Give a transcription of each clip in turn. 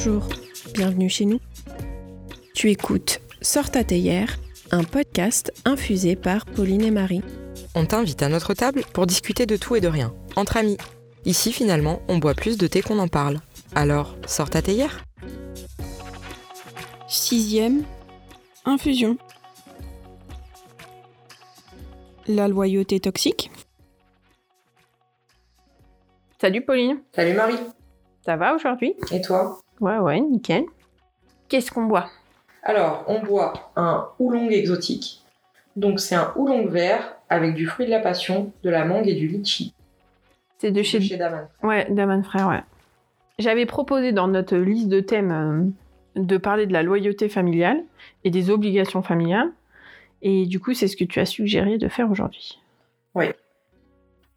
Bonjour, bienvenue chez nous. Tu écoutes Sors ta théière, un podcast infusé par Pauline et Marie. On t'invite à notre table pour discuter de tout et de rien, entre amis. Ici, finalement, on boit plus de thé qu'on en parle. Alors, sors ta théière Sixième, infusion. La loyauté toxique. Salut Pauline, Salut Marie. ça va aujourd'hui? Et toi? Ouais, ouais, nickel. Qu'est-ce qu'on boit? Alors, on boit un oolong exotique. Donc, c'est un oolong vert avec du fruit de la passion, de la mangue et du litchi. C'est de chez... Chez Daman. Ouais, Daman Frère, ouais. J'avais proposé dans notre liste de thèmes euh, de parler de la loyauté familiale et des obligations familiales. Et du coup, c'est ce que tu as suggéré de faire aujourd'hui.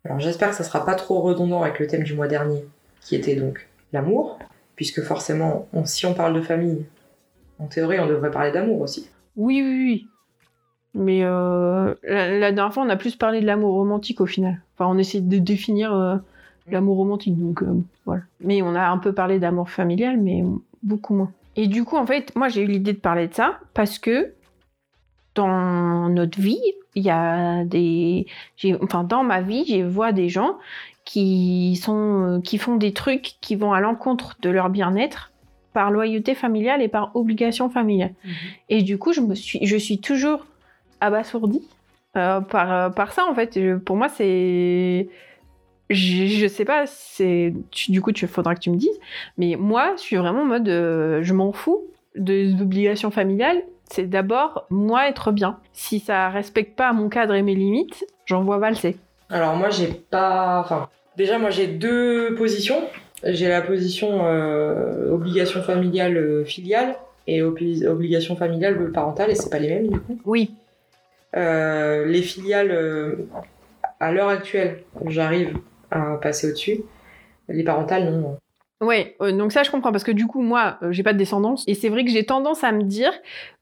Alors, j'espère que ça sera pas trop redondant avec le thème du mois dernier, qui était donc l'amour, puisque forcément, on- si on parle de famille, en théorie, on devrait parler d'amour aussi. Oui, oui, oui. Mais euh, la, la dernière fois, on a plus parlé de l'amour romantique au final. Enfin, on essaie de définir euh, l'amour romantique, donc euh, voilà. Mais on a un peu parlé d'amour familial, mais beaucoup moins. Et du coup, en fait, moi, j'ai eu l'idée de parler de ça parce que dans notre vie, il y a des, enfin, dans ma vie, je vois des gens qui sont, qui font des trucs qui vont à l'encontre de leur bien-être par loyauté familiale et par obligation familiale. Et du coup, je me suis, je suis toujours abasourdie euh, par, euh, par ça en fait. Je- pour moi, c'est, je, je sais pas, c'est, du coup, tu faudra que tu me dises. Mais moi, je suis vraiment en mode, euh, je m'en fous des obligations familiales. C'est d'abord moi être bien. Si ça respecte pas mon cadre et mes limites, j'envoie valser. Alors moi j'ai pas... Enfin, déjà moi j'ai deux positions. J'ai la position euh, obligation familiale euh, filiale et obli- obligation familiale parentale et c'est pas les mêmes du coup. Oui. Euh, les filiales à l'heure actuelle, j'arrive à passer au-dessus. Les parentales non. Ouais, euh, donc ça je comprends parce que du coup moi euh, j'ai pas de descendance et c'est vrai que j'ai tendance à me dire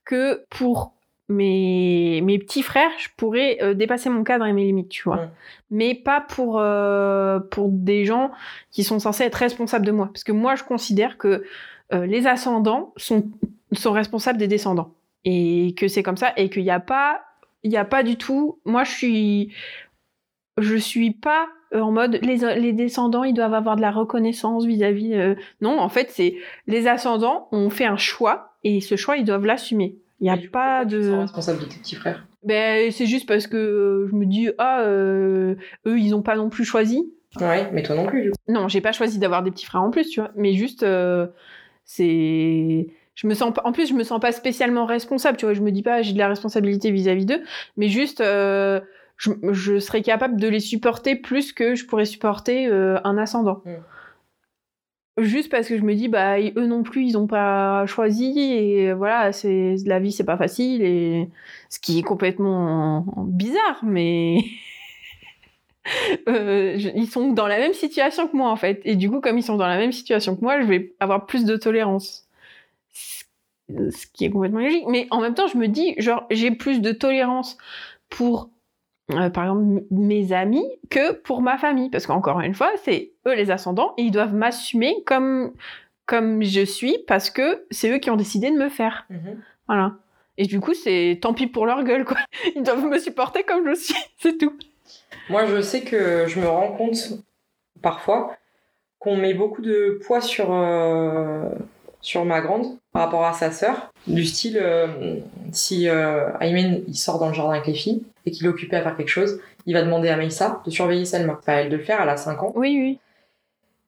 que pour mes, mes petits frères je pourrais euh, dépasser mon cadre et mes limites, tu vois. Mais pas pour, euh, pour des gens qui sont censés être responsables de moi. Parce que moi je considère que euh, les ascendants sont, sont responsables des descendants. Et que c'est comme ça et qu'il n'y a pas il a pas du tout moi je suis je suis pas en mode les, les descendants ils doivent avoir de la reconnaissance vis-à-vis euh, non en fait c'est les ascendants ont fait un choix et ce choix ils doivent l'assumer il y a Et du coup, pas de responsable de tes petits frères. ben c'est juste parce que euh, je me dis ah euh, eux ils ont pas non plus choisi. Ouais, mais toi non plus du coup. non j'ai pas choisi d'avoir des petits frères en plus tu vois. Mais juste euh, c'est je me sens pas- en plus je me sens pas spécialement responsable tu vois. Je me dis pas j'ai de la responsabilité vis-à-vis d'eux. Mais juste je, je serais capable de les supporter plus que je pourrais supporter un ascendant juste parce que je me dis bah eux non plus ils ont pas choisi et voilà c'est la vie c'est pas facile et ce qui est complètement bizarre mais euh, ils sont dans la même situation que moi en fait. Et du coup comme ils sont dans la même situation que moi je vais avoir plus de tolérance. Ce qui est complètement logique. Mais en même temps je me dis genre j'ai plus de tolérance pour euh, par exemple mes amis que pour ma famille. Parce qu'encore une fois c'est eux les ascendants et ils doivent m'assumer comme comme je suis parce que c'est eux qui ont décidé de me faire voilà et du coup c'est tant pis pour leur gueule quoi ils doivent me supporter comme je suis c'est tout Moi, je sais que je me rends compte parfois qu'on met beaucoup de poids sur, euh, sur ma grande par rapport à sa sœur. Du style, euh, si euh, Aymen il sort dans le jardin avec les filles et qu'il est occupé à faire quelque chose, il va demander à Maïssa de surveiller Selma. Pas elle de le faire, elle a 5 ans. oui oui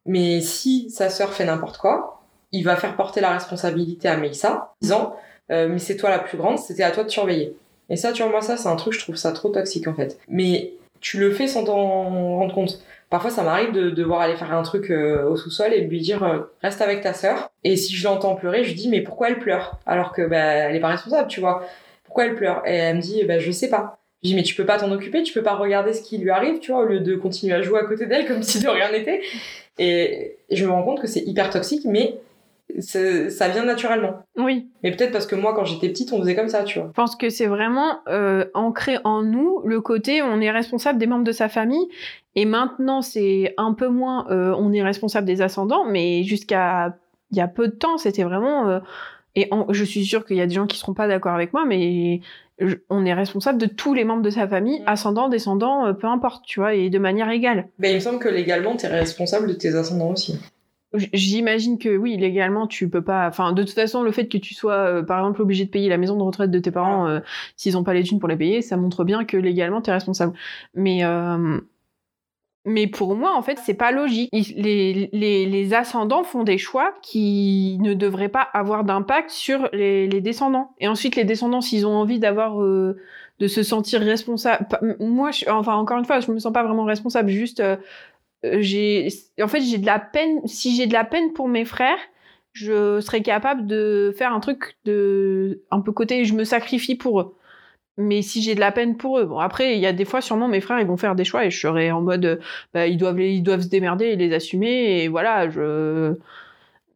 Mais si sa sœur fait n'importe quoi, il va faire porter la responsabilité à en disant euh, Mais c'est toi la plus grande, c'était à toi de surveiller. Et ça, tu vois, moi, ça, c'est un truc, je trouve ça trop toxique en fait. Mais tu le fais sans t'en rendre compte. Parfois, ça m'arrive de devoir aller faire un truc euh, au sous-sol et de lui dire euh, Reste avec ta sœur. Et si je l'entends pleurer, je lui dis Mais pourquoi elle pleure? Alors que bah, elle est pas responsable, tu vois. Pourquoi elle pleure? Et elle me dit bah, Je sais pas. Je dis mais tu peux pas t'en occuper, tu peux pas regarder ce qui lui arrive, tu vois, au lieu de continuer à jouer à côté d'elle comme si de rien n'était. Et je me rends compte que c'est hyper toxique, mais ça vient naturellement. oui Mais peut-être parce que moi, quand j'étais petite, on faisait comme ça, tu vois. Je pense que c'est vraiment euh, ancré en nous le côté on est responsable des membres de sa famille et maintenant c'est un peu moins euh, on est responsable des ascendants mais jusqu'à il y a peu de temps, c'était vraiment. euh, et en- je suis sûre qu'il y a des gens qui seront pas d'accord avec moi, mais je- on est responsable de tous les membres de sa famille, Mm. ascendants, descendants, euh, peu importe, tu vois, et de manière égale. Ben, il me semble que légalement, t'es responsable de tes ascendants aussi. J'imagine que oui, légalement, tu peux pas. Enfin, de toute façon, le fait que tu sois, euh, par exemple, obligé de payer la maison de retraite de tes parents euh, s'ils ont pas les thunes pour les payer, ça montre bien que légalement, tu es responsable. Mais, euh, mais pour moi, en fait, c'est pas logique. Les, les, les ascendants font des choix qui ne devraient pas avoir d'impact sur les, les descendants. Et ensuite, les descendants, s'ils ont envie d'avoir. euh, de se sentir responsable. Moi, enfin, encore une fois, je me sens pas vraiment responsable. Juste, euh, euh, j'ai en fait j'ai de la peine si j'ai de la peine pour mes frères je serais capable de faire un truc de un peu côté je me sacrifie pour eux mais si j'ai de la peine pour eux. Bon après il y a des fois sûrement mes frères ils vont faire des choix et je serai en mode euh, bah, ils doivent ils doivent se démerder et les assumer et voilà je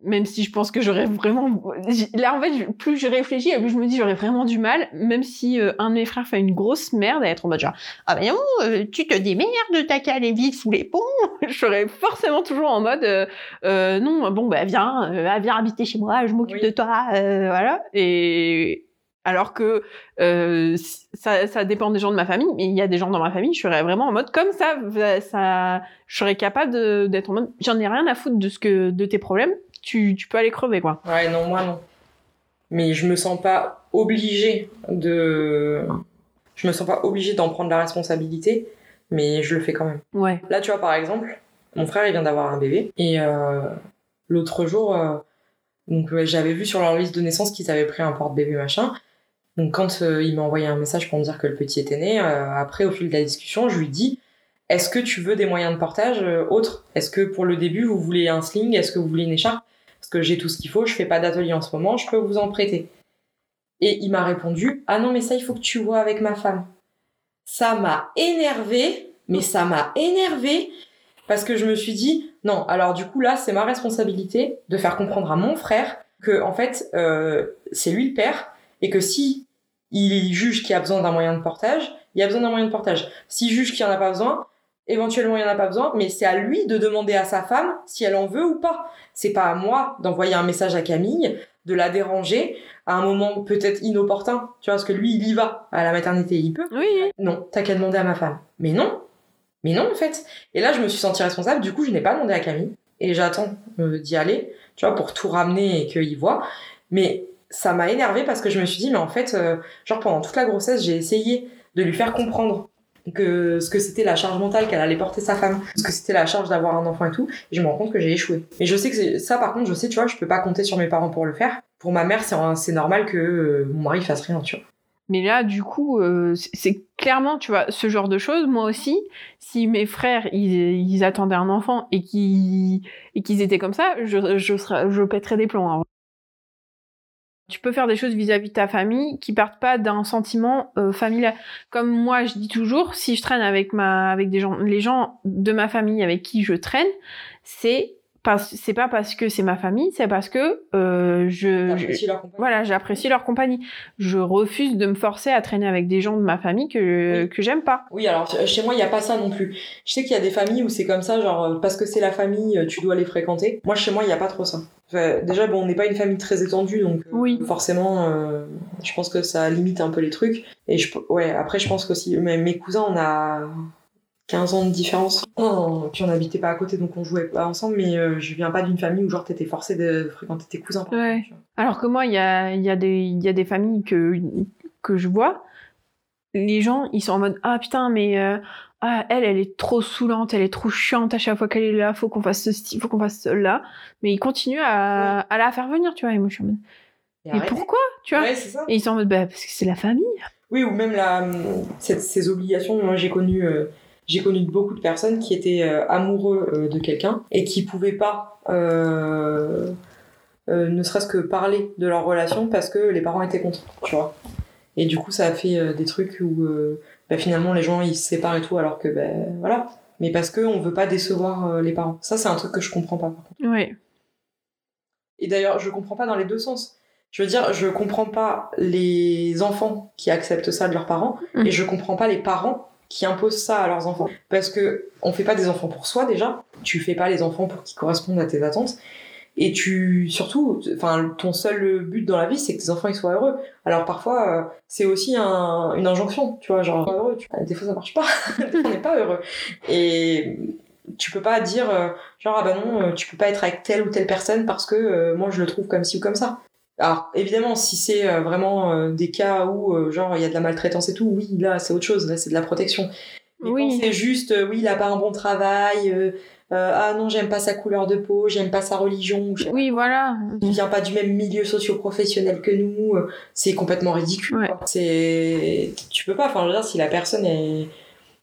même si je pense que j'aurais vraiment là en fait plus je réfléchis et plus je me dis j'aurais vraiment du mal même si euh, un de mes frères fait une grosse merde à être en mode genre ah ben non euh, tu te démerdes t'as qu'à aller vite sous les ponts! Je serais forcément toujours en mode euh, non bon bah viens viens habiter chez moi je m'occupe Oui. de toi euh, voilà et alors que euh, ça, ça dépend des gens de ma famille mais il y a des gens dans ma famille je serais vraiment en mode comme ça ça je serais capable d'être en mode j'en ai rien à foutre de ce que de tes problèmes tu, tu peux aller crever quoi Ouais, non, moi non. Mais je me sens pas obligée de. Je me sens pas obligée d'en prendre la responsabilité, mais je le fais quand même. ouais Là, tu vois, par exemple, mon frère, il vient d'avoir un bébé. Et euh, l'autre jour, euh, donc j'avais vu sur leur liste de naissance qu'ils avaient pris un porte-bébé machin. Donc quand euh, il m'a envoyé un message pour me dire que le petit était né, euh, après, au fil de la discussion, je lui dis Est-ce que tu veux des moyens de portage euh, autres? Est-ce que pour le début, vous voulez un sling? Est-ce que vous voulez une écharpe? Parce que j'ai tout ce qu'il faut, je fais pas d'atelier en ce moment, je peux vous en prêter. Et il m'a répondu Ah non, mais ça, il faut que tu vois avec ma femme. Ça m'a énervé, mais ça m'a énervé parce que je me suis dit non, alors du coup là, c'est ma responsabilité de faire comprendre à mon frère que en fait, euh, c'est lui le père et que si il juge qu'il y a besoin d'un moyen de portage, il y a besoin d'un moyen de portage. S'il juge qu'il n'y en a pas besoin, éventuellement il n'y en a pas besoin, mais c'est à lui de demander à sa femme si elle en veut ou pas. C'est pas à moi d'envoyer un message à Camille, de la déranger à un moment peut-être inopportun, tu vois, parce que lui il y va à la maternité, il peut. oui Non, t'as qu'à demander à ma femme. Mais non, mais non en fait. Et là je me suis sentie responsable, du coup je n'ai pas demandé à Camille et j'attends euh, d'y aller, tu vois, pour tout ramener et qu'il voit. Mais ça m'a énervé parce que je me suis dit mais en fait, euh, genre pendant toute la grossesse j'ai essayé de lui faire comprendre que ce que c'était la charge mentale qu'elle allait porter sa femme, ce que c'était la charge d'avoir un enfant et tout, et je me rends compte que j'ai échoué. Mais je sais que ça par contre, je sais, tu vois, je peux pas compter sur mes parents pour le faire. Pour ma mère, c'est normal que euh, mon mari fasse rien, tu vois. Mais là, du coup, euh, c'est- clairement, tu vois, ce genre de choses. Moi aussi, si mes frères, ils, attendaient un enfant et qu'ils et étaient comme ça, je, je, serais, je pèterais des plombs. hein. Tu peux faire des choses vis-à-vis de ta famille qui partent pas d'un sentiment euh, familial. Comme moi, je dis toujours, si je traîne avec ma, avec des gens, les gens de ma famille avec qui je traîne, c'est c'est pas parce que c'est ma famille, c'est parce que euh, je, leur voilà, j'apprécie leur compagnie. Je refuse de me forcer à traîner avec des gens de ma famille que, Oui. que j'aime pas. Oui, alors euh, chez moi, il n'y a pas ça non plus. Je sais qu'il y a des familles où c'est comme ça, genre euh, parce que c'est la famille, tu dois les fréquenter. Moi, chez moi, il n'y a pas trop ça. Enfin, déjà, bon, on n'est pas une famille très étendue, donc Oui. forcément, euh, je pense que ça limite un peu les trucs. Et je, ouais, après, je pense qu'aussi, mes cousins, on a 15 ans de différence. Non, puis on n'habitait pas à côté, donc on jouait pas ensemble, mais euh, je viens pas d'une famille où genre t'étais forcé de fréquenter tes cousins. Ouais. exemple. Alors que moi, il y a, il y, a des- il y a des familles que, que je vois. Les gens, ils sont en mode Ah putain, mais euh, ah, elle, elle est trop saoulante, elle est trop chiante à chaque fois qu'elle est là, faut qu'on fasse ceci, faut qu'on fasse cela. Mais ils continuent à, à la faire venir, tu vois. Et moi, je suis en mode Et Mais pourquoi Tu vois? Ouais, c'est ça. Et ils sont en mode Bah, parce que c'est la famille. Oui, ou même la, cette- ces obligations. Moi, j'ai connu, euh, j'ai connu beaucoup de personnes qui étaient euh, amoureux euh, de quelqu'un et qui pouvaient pas, euh, ne serait-ce que parler de leur relation parce que les parents étaient contre, tu vois. Et du coup, ça a fait des trucs où bah, finalement les gens ils se séparent et tout, alors que ben voilà. Mais parce que on veut pas décevoir euh, les parents. Ça, c'est un truc que je comprends pas. par contre. Ouais. Et d'ailleurs, je comprends pas dans les deux sens. Je veux dire, je comprends pas les enfants qui acceptent ça de leurs parents Mm. et je comprends pas les parents qui imposent ça à leurs enfants. Parce que on fait pas des enfants pour soi déjà. Tu fais pas les enfants pour qu'ils correspondent à tes attentes. et tu surtout enfin ton seul but dans la vie c'est que tes enfants ils soient heureux alors parfois euh, c'est aussi un, une injonction tu vois genre heureux tu... des fois ça marche pas on n'est pas heureux et tu peux pas dire euh, genre ah bah non euh, tu peux pas être avec telle ou telle personne parce que moi je le trouve comme ci ou comme ça alors évidemment si c'est vraiment des cas où genre il y a de la maltraitance et tout oui là c'est autre chose là c'est de la protection mais Oui. quand c'est juste oui il a pas un bon travail euh, euh, ah non j'aime pas sa couleur de peau j'aime pas sa religion Oui, voilà. il vient pas du même milieu socio-professionnel que nous, euh, c'est complètement ridicule. Ouais. C'est, tu peux pas. Enfin, je veux dire, si la personne est,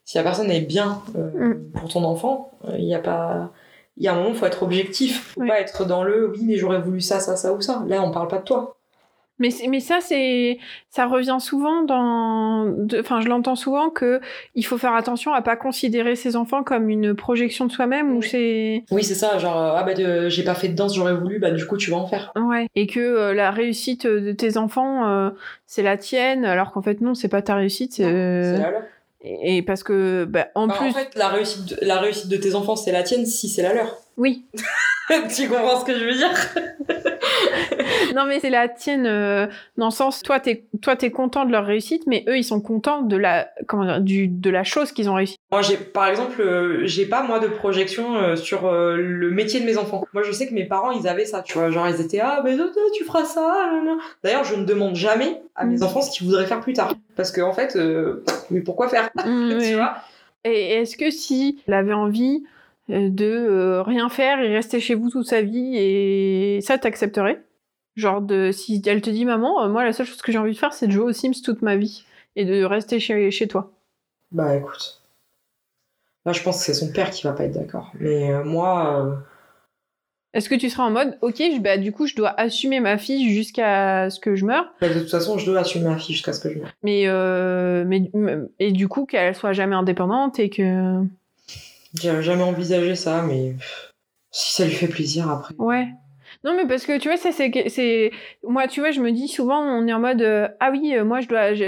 si la personne est bien euh, Mm. pour ton enfant, euh, il y a pas, il y a un moment, faut être objectif. Faut Ouais. pas être dans le, oui, mais j'aurais voulu ça, ça, ça ou ça. Là, on parle pas de toi. Mais, ça, c'est, ça revient souvent dans, enfin, je l'entends souvent que il faut faire attention à pas considérer ses enfants comme une projection de soi-même ou Oui. c'est, Oui, c'est ça. Genre, euh, ah bah, de- j'ai pas fait de danse, j'aurais voulu. Bah, du coup, tu vas en faire. ouais, et que euh, la réussite de tes enfants, euh, c'est la tienne, alors qu'en fait non, c'est pas ta réussite. C'est euh, la leur. Et, parce que, bah, en plus, En fait, la réussite, de, la réussite de tes enfants, c'est la tienne si c'est la leur. Oui, tu comprends ce que je veux dire? Non mais c'est la tienne euh, dans le sens, toi t'es, toi t'es content de leur réussite, mais eux ils sont contents de la, comment dire, du, de la chose qu'ils ont réussi. Moi, j'ai, par exemple, euh, j'ai pas moi de projection euh, sur euh, le métier de mes enfants. Moi, je sais que mes parents, ils avaient ça, tu vois, genre ils étaient ah mais toi, tu feras ça. D'ailleurs, je ne demande jamais à mes Mm. enfants ce qu'ils voudraient faire plus tard, parce que en fait, euh, mais pourquoi faire, Mm, tu oui. vois? Et est-ce que si elle avait envie de euh, rien faire et rester chez vous toute sa vie et ça t'accepterais Genre de si elle te dit maman, euh, moi la seule chose que j'ai envie de faire c'est de jouer aux Sims toute ma vie et de rester chez, chez toi. Bah écoute, là, je pense que c'est son père qui va pas être d'accord. Mais euh, moi, euh, Est-ce que tu seras en mode ok, je- bah du coup je dois assumer ma fille jusqu'à ce que je meure, bah, de toute façon, je dois assumer ma fille jusqu'à ce que je meure. mais euh, mais et du coup qu'elle soit jamais indépendante et que J'ai jamais envisagé ça, mais si ça lui fait plaisir après. Ouais. Non, mais parce que tu vois, ça, c'est. c'est Moi, tu vois, je me dis souvent, on est en mode euh, Ah oui, euh, moi, je dois. je-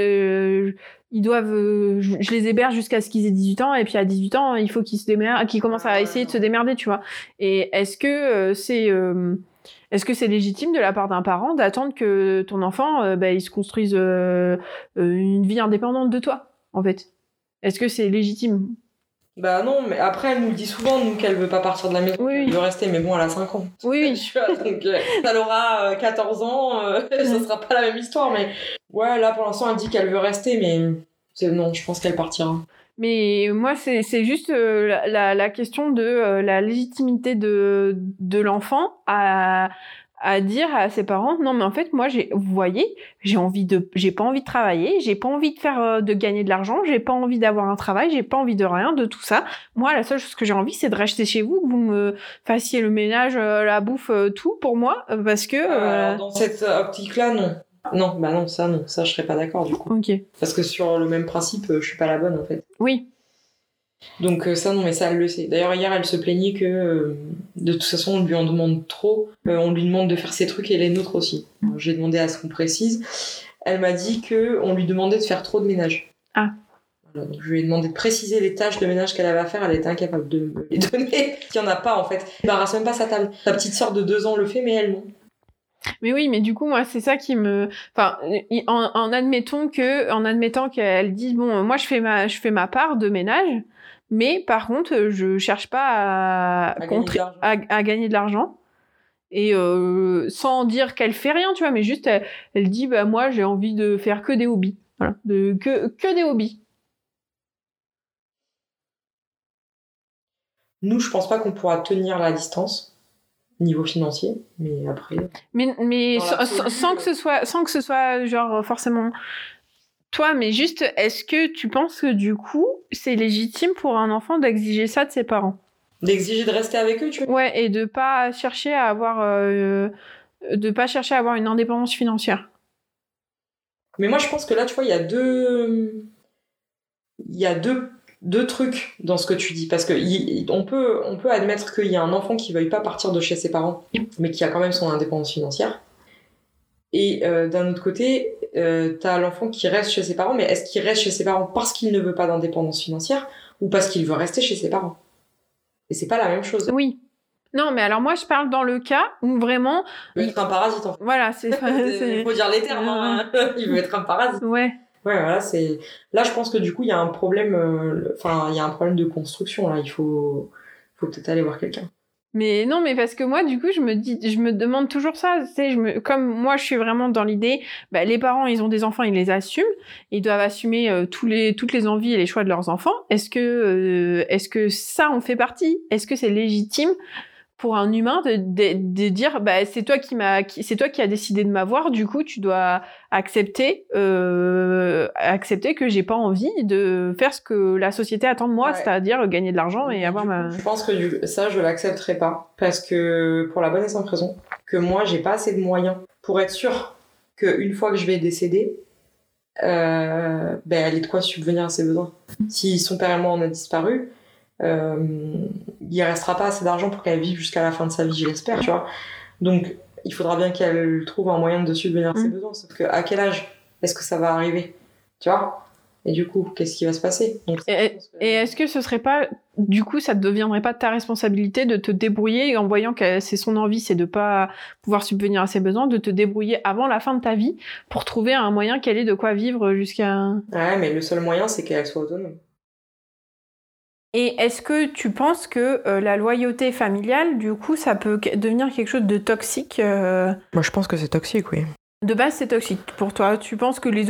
je- Ils doivent. euh, je, je les héberge jusqu'à ce qu'ils aient 18 ans, et puis à 18 ans, il faut qu'ils se démerdent, qu'ils commencent à essayer de se démerder, tu vois. Et est-ce que c'est. Est-ce que c'est légitime de la part d'un parent d'attendre que ton enfant, euh, bah, il se construise euh, une vie indépendante de toi, en fait? Est-ce que c'est légitime? Bah non, mais après, elle nous le dit souvent, nous, qu'elle veut pas partir de la maison, Oui, oui. veut rester, mais bon, elle a 5 ans. Oui, oui. Tu vois, donc, euh, elle aura euh, 14 ans, euh, ça sera pas la même histoire, mais ouais, là, pour l'instant, elle dit qu'elle veut rester, mais non, je pense qu'elle partira. Mais moi, c'est juste euh, la, la, la question de euh, la légitimité de, de l'enfant à, à dire à ses parents non mais en fait moi j'ai vous voyez j'ai envie de j'ai pas envie de travailler j'ai pas envie de faire euh, de gagner de l'argent j'ai pas envie d'avoir un travail j'ai pas envie de rien de tout ça moi la seule chose que j'ai envie c'est de rester chez vous que vous me fassiez le ménage euh, la bouffe euh, tout pour moi parce que euh, Alors, dans cette optique-là, non. Non, bah non, ça, non, ça, je serais pas d'accord, du coup. ok Parce que sur le même principe, je suis pas la bonne, en fait. oui Donc euh, ça, non, mais ça, elle le sait. D'ailleurs, hier, elle se plaignait que, euh, de toute façon, on lui en demande trop. Euh, on lui demande de faire ses trucs et les nôtres aussi. J'ai demandé à ce qu'on précise. Elle m'a dit que on lui demandait de faire trop de ménage. Ah. Voilà, donc je lui ai demandé de préciser les tâches de ménage qu'elle avait à faire. Elle était incapable de me les donner. Il y en a pas, en fait. Elle n'embarrasse même pas sa table. Sa petite sœur de deux ans le fait, mais elle, non. Mais oui, mais du coup, moi, c'est ça qui me, enfin, en, en admettant que, en admettant qu'elle dit, bon, moi, je fais ma, je fais ma part de ménage, mais par contre, euh, je cherche pas à, À gagner de l'argent. à, à gagner de l'argent. Et euh, sans dire qu'elle fait rien, tu vois, mais juste, elle, elle dit, bah, moi, j'ai envie de faire que des hobbies. Voilà. De, que, que des hobbies. Nous, je pense pas qu'on pourra tenir la distance niveau financier, mais après. Mais, sans, l'absolu, sans- sans que ce soit, sans que ce soit genre forcément toi, mais juste, est-ce que tu penses que du coup, c'est légitime pour un enfant d'exiger ça de ses parents? D'exiger de rester avec eux, tu vois? Ouais, et de pas chercher à avoir, euh, de pas chercher à avoir une indépendance financière. Mais moi, je pense que là, tu vois, il y a deux. Il y a deux, deux trucs dans ce que tu dis. Parce que on, peut, on peut admettre qu'il y a un enfant qui veuille pas partir de chez ses parents, mais qui a quand même son indépendance financière. Et euh, d'un autre côté, euh, t'as l'enfant qui reste chez ses parents, mais est-ce qu'il reste chez ses parents parce qu'il ne veut pas d'indépendance financière ou parce qu'il veut rester chez ses parents? Et c'est pas la même chose. Oui. Non, mais alors moi, je parle dans le cas où vraiment. Il veut être un parasite, en fait. Voilà, c'est. Il faut dire les termes. hein. Il veut être un parasite. Ouais. Ouais, voilà, c'est. Là, je pense que du coup, il y a un problème. euh, Enfin, il y a un problème de construction. Là, il faut, faut peut-être aller voir quelqu'un. Mais non, mais parce que moi, du coup, je me dis, je me demande toujours ça. Tu sais, comme moi, je suis vraiment dans l'idée, bah, les parents, ils ont des enfants, ils les assument, ils doivent assumer euh, tous les, toutes les envies et les choix de leurs enfants. Est-ce que, euh, est-ce que ça en fait partie? Est-ce que c'est légitime? Pour un humain de, de, de dire, bah, c'est toi qui m'a, c'est toi qui as décidé de m'avoir. Du coup, tu dois accepter, euh, accepter que j'ai pas envie de faire ce que la société attend de moi, Ouais. c'est-à-dire gagner de l'argent et avoir ma. Je pense que ça, je l'accepterai pas. Parce que, pour la bonne et simple raison, que moi, j'ai pas assez de moyens pour être sûr qu'une fois que je vais décéder, euh, ben, elle ait de quoi subvenir à ses besoins. Si son père et moi, on a disparu, il restera pas assez d'argent pour qu'elle vive jusqu'à la fin de sa vie, je l'espère, tu vois. Donc, il faudra bien qu'elle trouve un moyen de subvenir à ses Mm. besoins. Sauf que, à quel âge est-ce que ça va arriver Tu vois? Et du coup, qu'est-ce qui va se passer? Donc, Et est-ce que ce serait pas, du coup, ça ne deviendrait pas ta responsabilité de te débrouiller en voyant que c'est son envie, c'est de pas pouvoir subvenir à ses besoins, de te débrouiller avant la fin de ta vie pour trouver un moyen qu'elle ait de quoi vivre jusqu'à. Ouais, mais le seul moyen, c'est qu'elle soit autonome. Et est-ce que tu penses que euh, la loyauté familiale, du coup, ça peut devenir quelque chose de toxique euh, Moi, je pense que c'est toxique, oui. De base, c'est toxique pour toi. Tu penses que les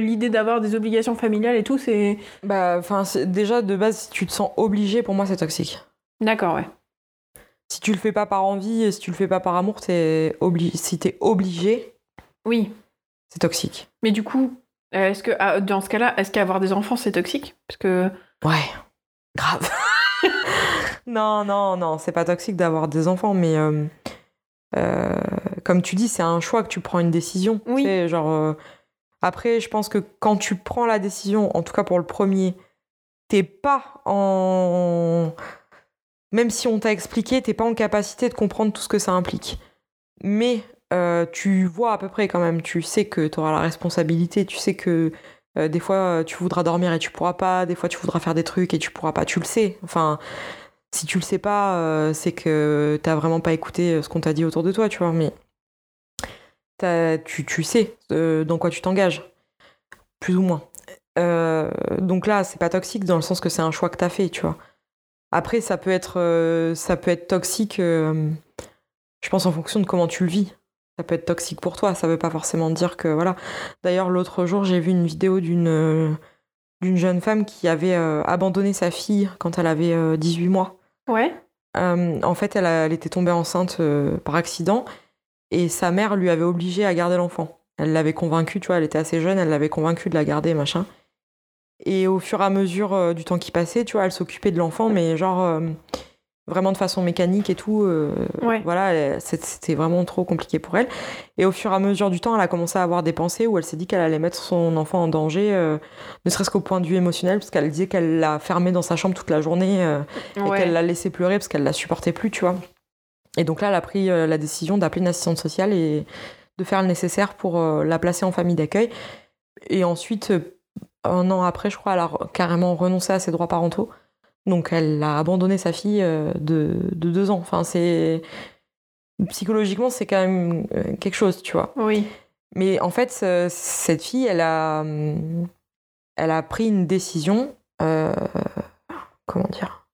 l'idée d'avoir des obligations familiales et tout, c'est. Bah, enfin, déjà, de base, si tu te sens obligé, pour moi, c'est toxique. D'accord, ouais. Si tu le fais pas par envie, et si tu le fais pas par amour, obli... si t'es obligé, Oui. c'est toxique. Mais du coup, euh, est-ce que ah, dans ce cas-là, est-ce qu'avoir des enfants, c'est toxique? Parce que. Ouais, grave. non, non, non, c'est pas toxique d'avoir des enfants, mais euh, euh, comme tu dis, c'est un choix que tu prends une décision. Oui. Tu sais, genre, euh, après, je pense que quand tu prends la décision, en tout cas pour le premier, t'es pas en. Même si on t'a expliqué, t'es pas en capacité de comprendre tout ce que ça implique. Mais tu vois à peu près quand même, tu sais que tu auras la responsabilité, tu sais que euh, des fois, euh, tu voudras dormir et tu pourras pas. Des fois, tu voudras faire des trucs et tu pourras pas. Tu le sais. Enfin, si tu le sais pas, euh, c'est que t'as vraiment pas écouté ce qu'on t'a dit autour de toi, tu vois. Mais tu, tu sais dans quoi tu t'engages, plus ou moins. Donc là, c'est pas toxique dans le sens que c'est un choix que t'as fait, tu vois. Après, ça peut être, ça peut être toxique. je pense en fonction de comment tu le vis. Ça peut être toxique pour toi. Ça veut pas forcément dire que voilà. D'ailleurs, l'autre jour, j'ai vu une vidéo d'une euh, d'une jeune femme qui avait euh, abandonné sa fille quand elle avait euh, 18 mois. Ouais. Euh, en fait, elle, a- elle était tombée enceinte euh, par accident et sa mère lui avait obligé à garder l'enfant. Elle l'avait convaincue, tu vois, elle était assez jeune, elle l'avait convaincue de la garder, machin. Et au fur et à mesure euh, du temps qui passait, tu vois, elle s'occupait de l'enfant, mais genre euh, vraiment de façon mécanique et tout. euh, Ouais. Voilà, c'était vraiment trop compliqué pour elle. Et au fur et à mesure du temps, elle a commencé à avoir des pensées où elle s'est dit qu'elle allait mettre son enfant en danger, euh, ne serait-ce qu'au point de vue émotionnel, parce qu'elle disait qu'elle l'a fermé dans sa chambre toute la journée. euh, et qu'elle l'a laissé pleurer parce qu'elle la supportait plus, tu vois. Et donc là, elle a pris la décision d'appeler une assistante sociale et de faire le nécessaire pour la placer en famille d'accueil. Et ensuite, un an après, je crois, elle a carrément renoncé à ses droits parentaux. Donc elle a abandonné sa fille euh, de, de deux ans. Enfin, c'est... Psychologiquement, c'est quand même euh, quelque chose, tu vois. Oui. Mais en fait, ce- cette fille, elle a, elle a pris une décision. euh, comment dire?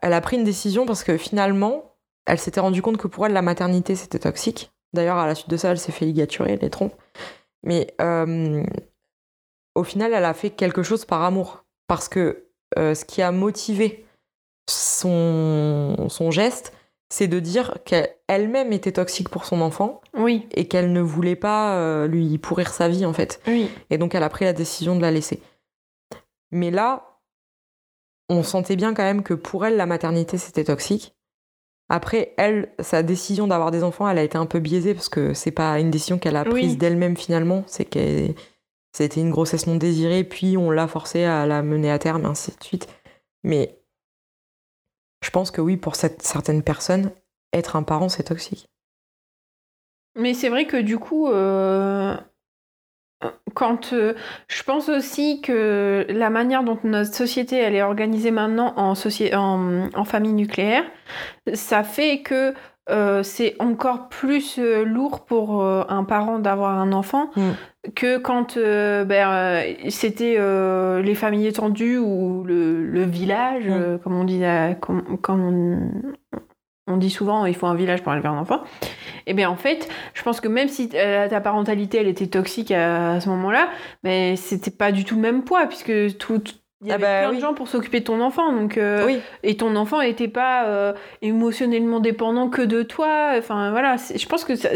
Elle a pris une décision parce que finalement, elle s'était rendue compte que pour elle, la maternité, c'était toxique. D'ailleurs, à la suite de ça, elle s'est fait ligaturer les trompes. Mais euh, au final, elle a fait quelque chose par amour. Parce que euh, ce qui a motivé son, son geste, c'est de dire qu'elle-même était toxique pour son enfant Oui. et qu'elle ne voulait pas euh, lui pourrir sa vie en fait. Oui. Et donc elle a pris la décision de la laisser. Mais là, on sentait bien quand même que pour elle, la maternité, c'était toxique. Après, elle, sa décision d'avoir des enfants, elle a été un peu biaisée parce que c'est pas une décision qu'elle a Oui. prise d'elle-même finalement. C'est que c'était une grossesse non désirée, puis on l'a forcée à la mener à terme, ainsi de suite. Mais je pense que oui, pour cette, certaines personnes, être un parent, c'est toxique. Mais c'est vrai que du coup, euh, quand euh, je pense aussi que la manière dont notre société elle est organisée maintenant en, en, en famille nucléaire, ça fait que euh, c'est encore plus euh, lourd pour un parent d'avoir un enfant Mm. Que quand ben, c'était les familles étendues ou le, le village, Mm. comme on dit, comme, comme on, on dit souvent il faut un village pour élever un enfant. Et bien en fait, je pense que même si euh, ta parentalité elle était toxique à, à ce moment-là, mais c'était pas du tout le même poids puisque tout il y Ah avait bah plein oui. de gens pour s'occuper de ton enfant donc euh, Oui. et ton enfant n'était pas euh, émotionnellement dépendant que de toi. Enfin voilà, je pense que ça-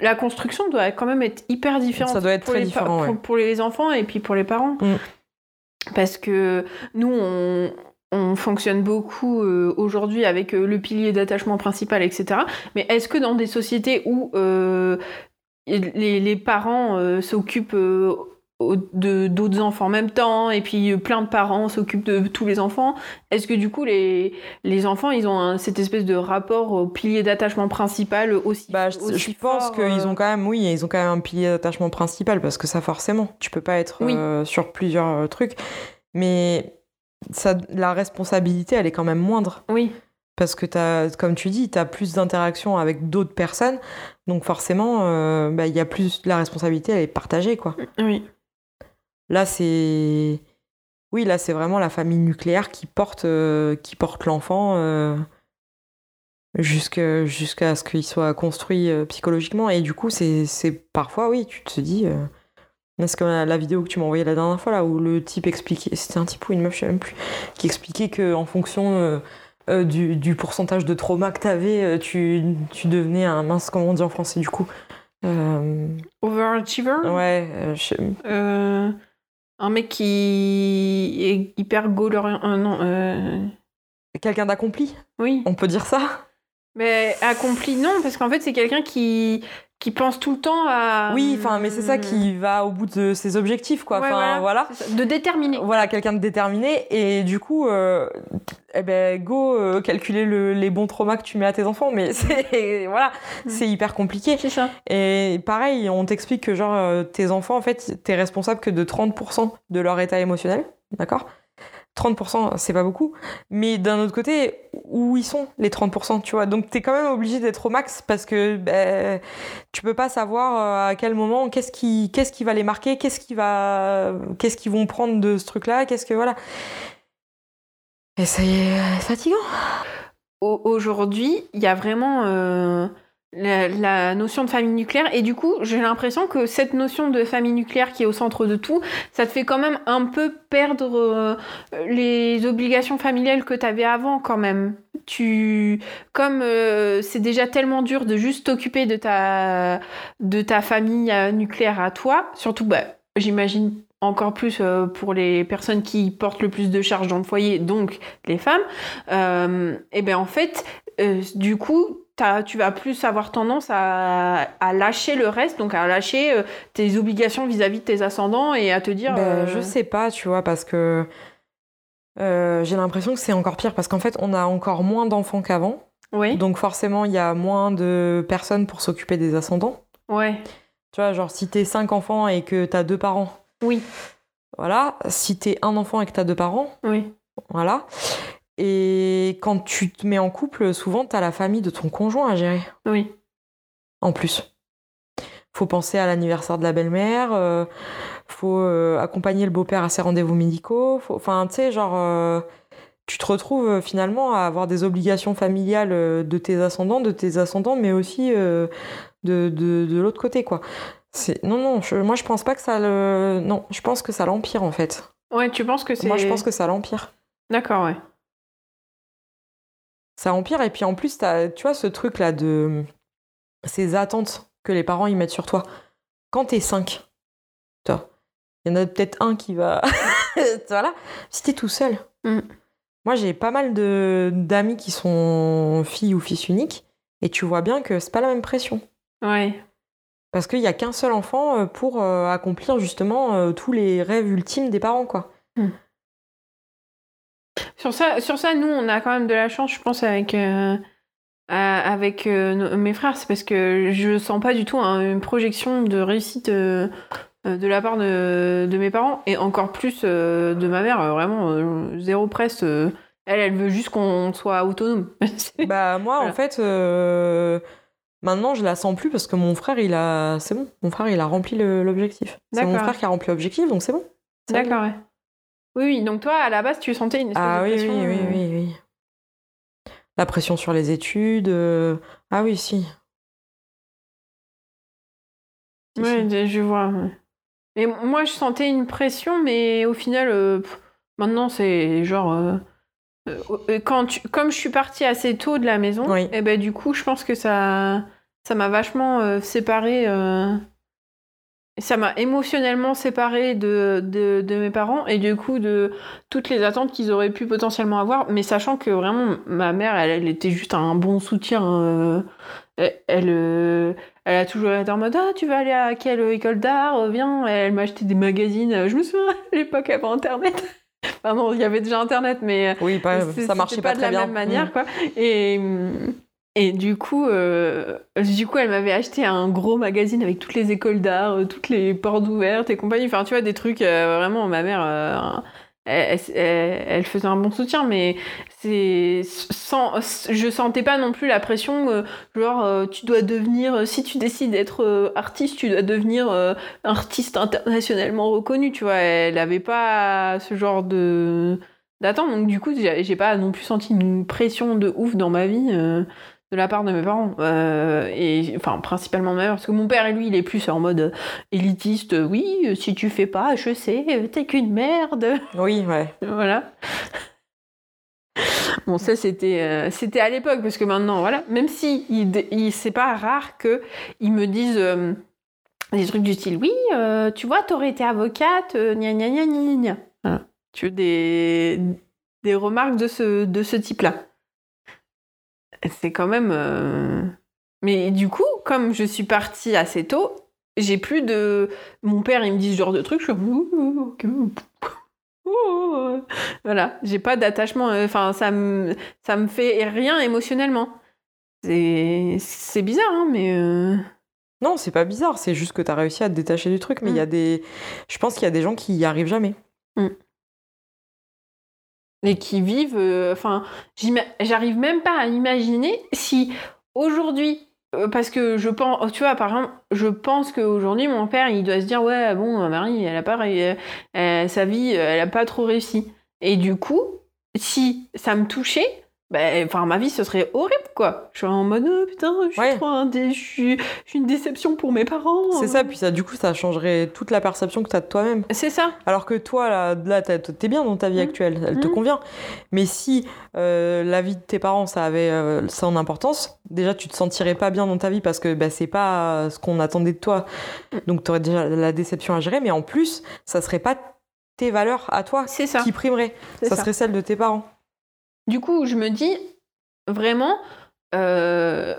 la construction doit quand même être hyper différente. Ça doit être pour très les pa- différent, pour, ouais. pour les enfants et puis pour les parents. Mm. Parce que nous, on, on fonctionne beaucoup euh, aujourd'hui avec euh, le pilier d'attachement principal, etc. Mais est-ce que dans des sociétés où euh, les, les parents s'occupent d'autres enfants en même temps et puis euh, plein de parents s'occupent de tous les enfants, est-ce que du coup les, les enfants ils ont un- cette espèce de rapport au pilier d'attachement principal aussi Bah, je, aussi je pense qu'ils euh, ont quand même, oui, ils ont quand même un pilier d'attachement principal parce que ça, forcément, tu peux pas être Oui. euh, sur plusieurs trucs, mais ça, la responsabilité, elle est quand même moindre Oui, parce que as, comme tu dis, tu as plus d'interactions avec d'autres personnes, donc forcément, euh, bah, il y a plus la responsabilité, elle est partagée, quoi. oui. Là, c'est. Oui, là, c'est vraiment la famille nucléaire qui porte, euh, qui porte l'enfant euh, jusqu'à ce qu'il soit construit euh, psychologiquement. Et du coup, c'est parfois, oui, tu te dis. euh, Est-ce que la, vidéo que tu m'as envoyée la dernière fois, là, où le type expliquait. C'était un type ou une meuf, je sais même plus. Qui expliquait qu'en fonction. euh, euh, du, du pourcentage de trauma que t'avais, euh, tu, tu devenais un mince, comment on dit en français du coup Euh, Overachiever? Ouais, euh, je- Euh, un mec qui est hyper goal euh, non, euh, quelqu'un d'accompli, oui. on peut dire ça? Mais accompli, non, parce qu'en fait, c'est quelqu'un qui, qui pense tout le temps à. Oui, enfin, mais c'est ça qui va au bout de ses objectifs, quoi. Ouais, Enfin, voilà. De déterminer. Voilà, quelqu'un de déterminé. Et du coup, euh, eh ben, go euh, calculer le- les bons traumas que tu mets à tes enfants. Mais c'est voilà, Mm. c'est hyper compliqué. C'est ça. Et pareil, on t'explique que genre euh, tes enfants, en fait, t'es responsable que de 30% de leur état émotionnel, d'accord? 30%, c'est pas beaucoup. Mais d'un autre côté, où ils sont les 30%, tu vois Donc t'es quand même obligé d'être au max parce que ben, tu peux pas savoir euh, à quel moment, qu'est-ce qui, qu'est-ce qui va les marquer, qu'est-ce qui va, qu'est-ce qu'ils vont prendre de ce truc-là, qu'est-ce que voilà. Et c'est euh, fatigant. Au- Aujourd'hui, il y a vraiment euh, la, notion de famille nucléaire. Et du coup, j'ai l'impression que cette notion de famille nucléaire qui est au centre de tout, ça te fait quand même un peu perdre euh, les obligations familiales que tu avais avant quand même. Tu, comme euh, c'est déjà tellement dur de juste t'occuper de ta, de ta famille euh, nucléaire à toi, surtout, bah, j'imagine encore plus pour les personnes qui portent le plus de charges dans le foyer, donc les femmes, et bien en fait, du coup, tu vas plus avoir tendance à, à lâcher le reste, donc à lâcher euh, tes obligations vis-à-vis de tes ascendants et à te dire... Ben, euh, Je sais pas, tu vois, parce que euh, j'ai l'impression que c'est encore pire parce qu'en fait, on a encore moins d'enfants qu'avant. Oui, Donc forcément, il y a moins de personnes pour s'occuper des ascendants. ouais, Tu vois, genre si t'es cinq enfants et que t'as deux parents, oui, voilà. Si t'es un enfant et que t'as deux parents, oui, voilà. Et quand tu te mets en couple, souvent t'as la famille de ton conjoint à gérer, oui. en plus. Faut penser à l'anniversaire de la belle-mère, euh, faut euh, accompagner le beau-père à ses rendez-vous médicaux, enfin, tu sais, genre, euh, tu te retrouves euh, finalement à avoir des obligations familiales de tes ascendants, de tes ascendants, mais aussi de, de, de l'autre côté, quoi. C'est... Non, non, je- moi je pense pas que ça le. Non, je pense que ça l'empire en fait. Ouais, tu penses que c'est... Moi je pense que ça l'empire. D'accord, ouais. Ça empire, et puis en plus, tu vois, ce truc-là de. Ces attentes que les parents ils mettent sur toi. Quand t'es cinq, tu vois, il y en a peut-être un qui va. voilà. Si t'es tout seul. Mm. Moi j'ai pas mal de, d'amis qui sont filles ou fils uniques, et tu vois bien que c'est pas la même pression. Ouais, Parce qu'il n'y a qu'un seul enfant euh, pour euh, accomplir justement euh, tous les rêves ultimes des parents, quoi. Sur ça, sur ça, nous, on a quand même de la chance, je pense, avec, euh, avec euh, nos- mes frères. C'est parce que je sens pas du tout hein, une projection de réussite euh, de la part de, de mes parents et encore plus de ma mère. vraiment, zéro presse. elle, elle veut juste qu'on soit autonome. Bah moi Voilà. en fait maintenant je la sens plus parce que mon frère il a c'est bon mon frère il a rempli l'objectif. C'est mon frère qui a rempli l'objectif donc c'est bon. D'accord, ouais. Oui, oui. Donc toi, à la base, tu sentais une espèce Ah de oui oui pression. oui euh, oui oui. La pression sur les études euh, ah oui si. Si. je- vois. Mais moi, je sentais une pression, mais au final, euh, pff, maintenant, c'est genre. euh, quand tu- comme je suis partie assez tôt de la maison, Oui. et ben du coup, je pense que ça, ça m'a vachement séparée. Ça m'a émotionnellement séparée de, de, de mes parents et du coup de toutes les attentes qu'ils auraient pu potentiellement avoir, mais sachant que vraiment ma mère, elle, elle était juste un bon soutien. euh, elle, elle, euh, elle a toujours été en mode Ah, tu vas aller à quelle école d'art Euh, Viens, elle m'a acheté des magazines. Je me souviens à l'époque avant Internet. Enfin, non, il y avait déjà Internet, mais Oui pas, ça marchait pas, de la bien. même manière, Mm. quoi. Et, hum, et du coup, euh, du coup, elle m'avait acheté un gros magazine avec toutes les écoles d'art, euh, toutes les portes ouvertes et compagnie. Enfin, tu vois, des trucs euh, vraiment, ma mère, elle, elle- faisait un bon soutien, mais c'est sans, je sentais pas non plus la pression, genre, tu dois devenir, si tu décides d'être artiste, tu dois devenir artiste internationalement reconnu, tu vois. Elle avait pas ce genre de d'attente, donc du coup, j'ai pas non plus senti une pression de ouf dans ma vie. De la part de mes parents Euh, et enfin principalement de ma mère parce que mon père lui il est plus en mode euh, élitiste euh, oui si tu fais pas je sais t'es qu'une merde Oui ouais. voilà. Bon, ça c'était euh, c'était à l'époque parce que maintenant voilà, même si il, c'est pas rare que ils me disent euh, des trucs du style oui, euh, tu vois, t'aurais été avocate, gna gna gna gna gna. Voilà. Tu veux des des remarques de ce de ce type-là. C'est quand même euh, mais du coup, comme je suis partie assez tôt, j'ai plus de mon père, il me dit ce genre de trucs, je suis. Voilà, j'ai pas d'attachement. euh, Enfin, ça me, ça me fait rien émotionnellement. C'est, c'est bizarre, hein, mais. euh, Non c'est pas bizarre c'est juste que t'as réussi à te détacher du truc mais il Mm. y a des je pense qu'il y a des gens qui y arrivent jamais. Et qui vivent. euh, Enfin, j'arrive même pas à imaginer si aujourd'hui. euh, Parce que je pense, tu vois, par exemple, je pense qu'aujourd'hui, mon père, il doit se dire, ouais, bon, Marie, elle a pas, euh, sa vie, elle a pas trop réussi. Et du coup, si ça me touchait, ben, enfin, ma vie, ce serait horrible, quoi. Je serais en mode, oh, putain, je suis Ouais. trop un dé- je suis, je suis une déception pour mes parents. C'est ça puis ça du coup ça changerait toute la perception que t'as de toi-même. C'est ça. Alors que toi, là, là t'es bien dans ta vie Mm. actuelle, elle te Mm. convient. Mais si euh, la vie de tes parents, ça avait euh, son importance, déjà, tu te sentirais pas bien dans ta vie parce que bah, c'est pas ce qu'on attendait de toi. Donc, tu aurais déjà la déception à gérer. Mais en plus, ça serait pas tes valeurs à toi C'est ça. qui primeraient. Ça, ça. serait celles de tes parents. Du coup, je me dis vraiment euh,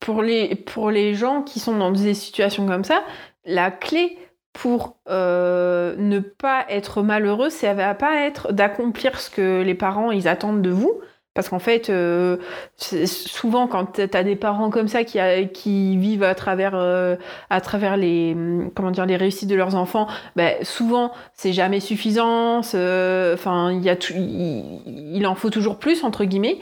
pour les pour les gens qui sont dans des situations comme ça, la clé pour euh, ne pas être malheureux, ça va pas être d'accomplir ce que les parents ils attendent de vous. Parce qu'en fait, euh, souvent quand tu as des parents comme ça qui, vivent à travers, euh, à travers les, hum, comment dire, les réussites de leurs enfants, ben, souvent c'est jamais suffisant. Enfin, il il, en faut toujours plus entre guillemets.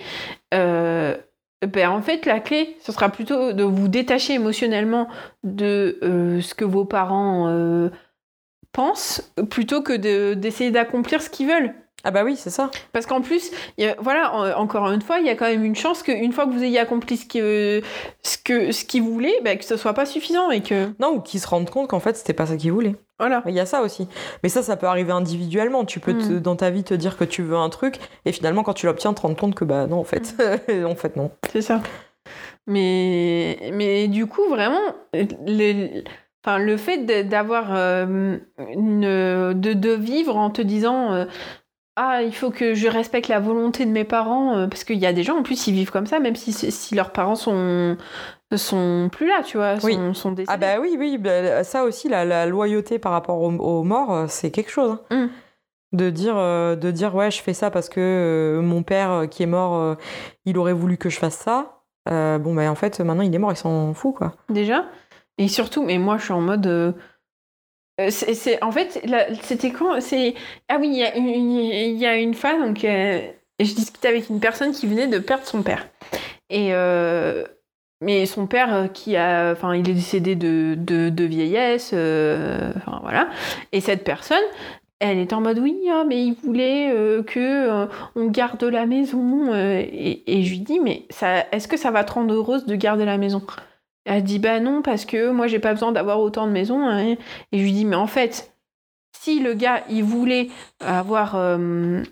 Euh, ben, en fait, la clé, ce sera plutôt de vous détacher émotionnellement de ce que vos parents pensent, plutôt que de- d'essayer d'accomplir ce qu'ils veulent. Ah bah oui, c'est ça. Parce qu'en plus, il y a- voilà, en- encore une fois, il y a quand même une chance qu'une fois que vous ayez accompli ce que ce que ce qu'ils voulaient, ben, que ce soit pas suffisant et que Non, ou qu'ils se rendent compte qu'en fait, c'était pas ça qu'ils voulaient. voilà. Il y a ça aussi. Mais ça, ça peut arriver individuellement. Tu peux, te- Mm. dans ta vie, te dire que tu veux un truc, et finalement, quand tu l'obtiens, te rendre compte que, bah non, en fait, en fait, non. C'est ça. Mais, mais du coup, vraiment, le, enfin, le fait d'avoir euh, de, de vivre en te disant euh, Ah, il faut que je respecte la volonté de mes parents, euh, parce qu'il y a des gens, en plus, ils vivent comme ça, même si, si leurs parents sont, sont plus là, tu vois, sont, Oui. sont décédés. Ah bah oui, oui, bah, ça aussi, la, la loyauté par rapport aux, aux morts, euh, c'est quelque chose. hein. Mm. De, dire, euh, de dire, ouais, je fais ça parce que euh, mon père euh, qui est mort, il aurait voulu que je fasse ça. Bon, bah en fait, maintenant, il est mort, il s'en fout, quoi. Déjà. Et surtout, mais moi, je suis en mode. Euh, en fait, c'était quand. Ah oui, il y, a une- fois, donc, euh, je discutais avec une personne qui venait de perdre son père. Et, euh, mais son père, qui a, enfin, il est décédé de, de, vieillesse, voilà. Et cette personne, elle était en mode oui, ah, mais il voulait euh, que on garde la maison. et, je lui dis, mais est-ce que ça va te rendre heureuse de garder la maison? Elle dit, bah non, parce que moi, j'ai pas besoin d'avoir autant de maisons. hein. Et je lui dis, mais en fait, si le gars, il voulait avoir euh,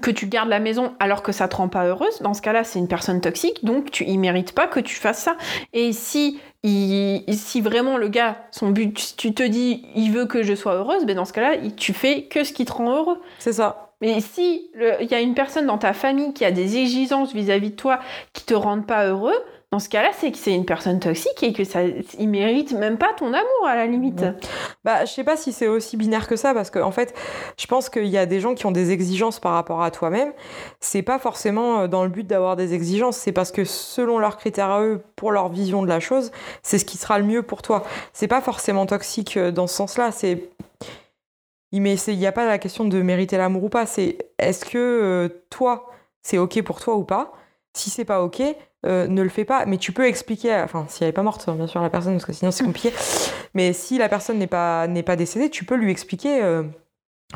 que tu gardes la maison alors que ça te rend pas heureuse, dans ce cas-là, c'est une personne toxique, donc tu, il mérite pas que tu fasses ça. Et si, il, si vraiment le gars, son but, tu te dis, il veut que je sois heureuse, ben dans ce cas-là, tu fais que ce qui te rend heureux. C'est ça. Mais si il y a une personne dans ta famille qui a des exigences vis-à-vis de toi qui te rendent pas heureux, dans ce cas-là, c'est que c'est une personne toxique et que ça, il mérite même pas ton amour à la limite. Ouais. Bah, je sais pas si c'est aussi binaire que ça, parce que en fait, je pense qu'il y a des gens qui ont des exigences par rapport à toi-même. C'est pas forcément euh, dans le but d'avoir des exigences, c'est parce que selon leurs critères à eux, pour leur vision de la chose, c'est ce qui sera le mieux pour toi. C'est pas forcément toxique euh, dans ce sens-là. C'est il n'y a pas la question de mériter l'amour ou pas. C'est est-ce que euh, toi, c'est ok pour toi ou pas? Si c'est pas ok, euh, ne le fais pas. Mais tu peux expliquer, enfin, si elle est pas morte, bien sûr, la personne, parce que sinon c'est compliqué. Mais si la personne n'est pas, n'est pas décédée, tu peux lui expliquer euh,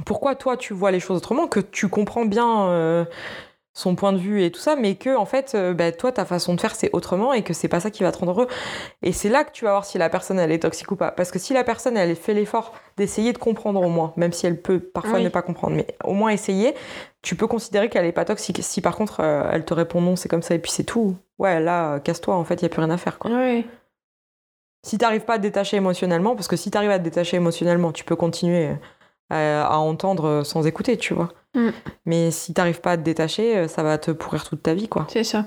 pourquoi toi tu vois les choses autrement, que tu comprends bien euh, son point de vue et tout ça, mais que en fait, euh, bah, toi, ta façon de faire, c'est autrement et que c'est pas ça qui va te rendre heureux. Et c'est là que tu vas voir si la personne, elle est toxique ou pas. Parce que si la personne, elle fait l'effort d'essayer de comprendre au moins, même si elle peut parfois Oui. ne pas comprendre, mais au moins essayer, tu peux considérer qu'elle est pas toxique. Si par contre, euh, elle te répond non, c'est comme ça et puis c'est tout, ouais, là, euh, casse-toi, en fait, il y a plus rien à faire, quoi. Ouais. Si t'arrives pas à te détacher émotionnellement, parce que si t'arrives à te détacher émotionnellement, tu peux continuer à entendre sans écouter, tu vois. Mm. Mais si t'arrives pas à te détacher, euh, ça va te pourrir toute ta vie, quoi. C'est ça.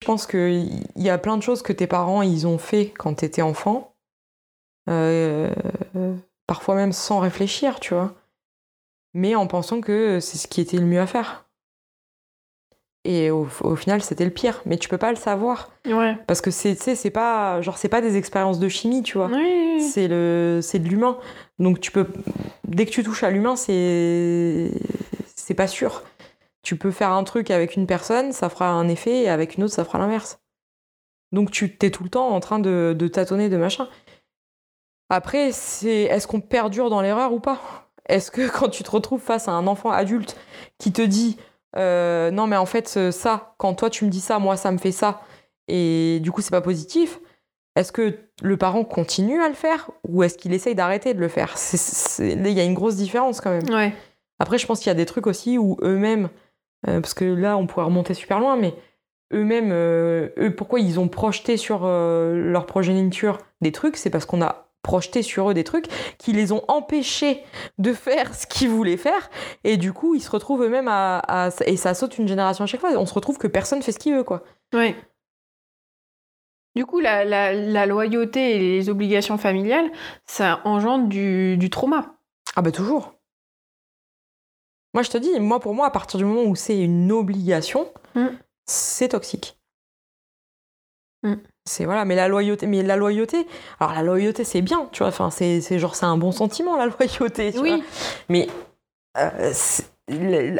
Je pense qu'il y a plein de choses que tes parents, ils ont fait quand t'étais enfant, euh, parfois même sans réfléchir, tu vois. Mais en pensant que c'est ce qui était le mieux à faire. Et au, au final, c'était le pire. Mais tu peux pas le savoir. Ouais. Parce que c'est, c'est pas, genre, c'est pas des expériences de chimie, tu vois. Oui. C'est le, c'est de l'humain. Donc tu peux, dès que tu touches à l'humain, c'est, c'est pas sûr. Tu peux faire un truc avec une personne, ça fera un effet, et avec une autre, ça fera l'inverse. Donc tu t'es tout le temps en train de, tâtonner, de machin. Après, c'est, est-ce qu'on perdure dans l'erreur ou pas? Est-ce que quand tu te retrouves face à un enfant adulte qui te dit, euh, non mais en fait ça, quand toi tu me dis ça, moi ça me fait ça, et du coup c'est pas positif. Est-ce que le parent continue à le faire ou est-ce qu'il essaye d'arrêter de le faire? Il y a une grosse différence quand même. Ouais. Après, je pense qu'il y a des trucs aussi où eux-mêmes, euh, parce que là, on pourrait remonter super loin, mais eux-mêmes, euh, eux, pourquoi ils ont projeté sur euh, leur progéniture des trucs? C'est parce qu'on a projeté sur eux des trucs qui les ont empêchés de faire ce qu'ils voulaient faire, et du coup, ils se retrouvent eux-mêmes à, à- Et ça saute une génération à chaque fois, on se retrouve que personne fait ce qu'il veut, quoi. Ouais. Du coup, la, la- la loyauté et les obligations familiales, ça engendre du, du trauma. Ah bah toujours. Moi je te dis, moi pour moi, à partir du moment où c'est une obligation, Mm. c'est toxique. Mm. C'est voilà, mais la loyauté, mais la loyauté, alors la loyauté c'est bien, tu vois, enfin c'est c'est genre c'est un bon sentiment la loyauté, tu vois. Oui. Mais euh,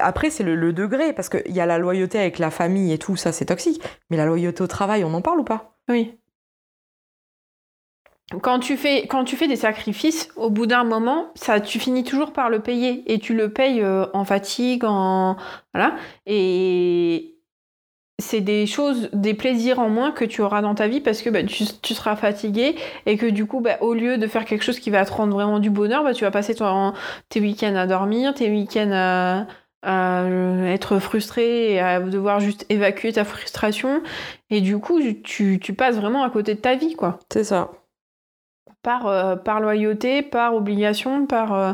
après c'est le, degré parce qu'il y a la loyauté avec la famille et tout ça c'est toxique, mais la loyauté au travail on en parle ou pas? Oui. Quand tu, fais, quand tu fais des sacrifices, au bout d'un moment, ça, tu finis toujours par le payer. Et tu le payes euh, en fatigue, en. Voilà. Et c'est des choses, des plaisirs en moins que tu auras dans ta vie parce que bah, tu, tu seras fatigué et que du coup, bah, au lieu de faire quelque chose qui va te rendre vraiment du bonheur, bah, tu vas passer ton- tes week-ends à dormir, tes week-ends à, à, euh, être frustré et à devoir juste évacuer ta frustration. Et du coup, tu, tu passes vraiment à côté de ta vie, quoi. C'est ça. Par, euh, par loyauté, par obligation, par... euh,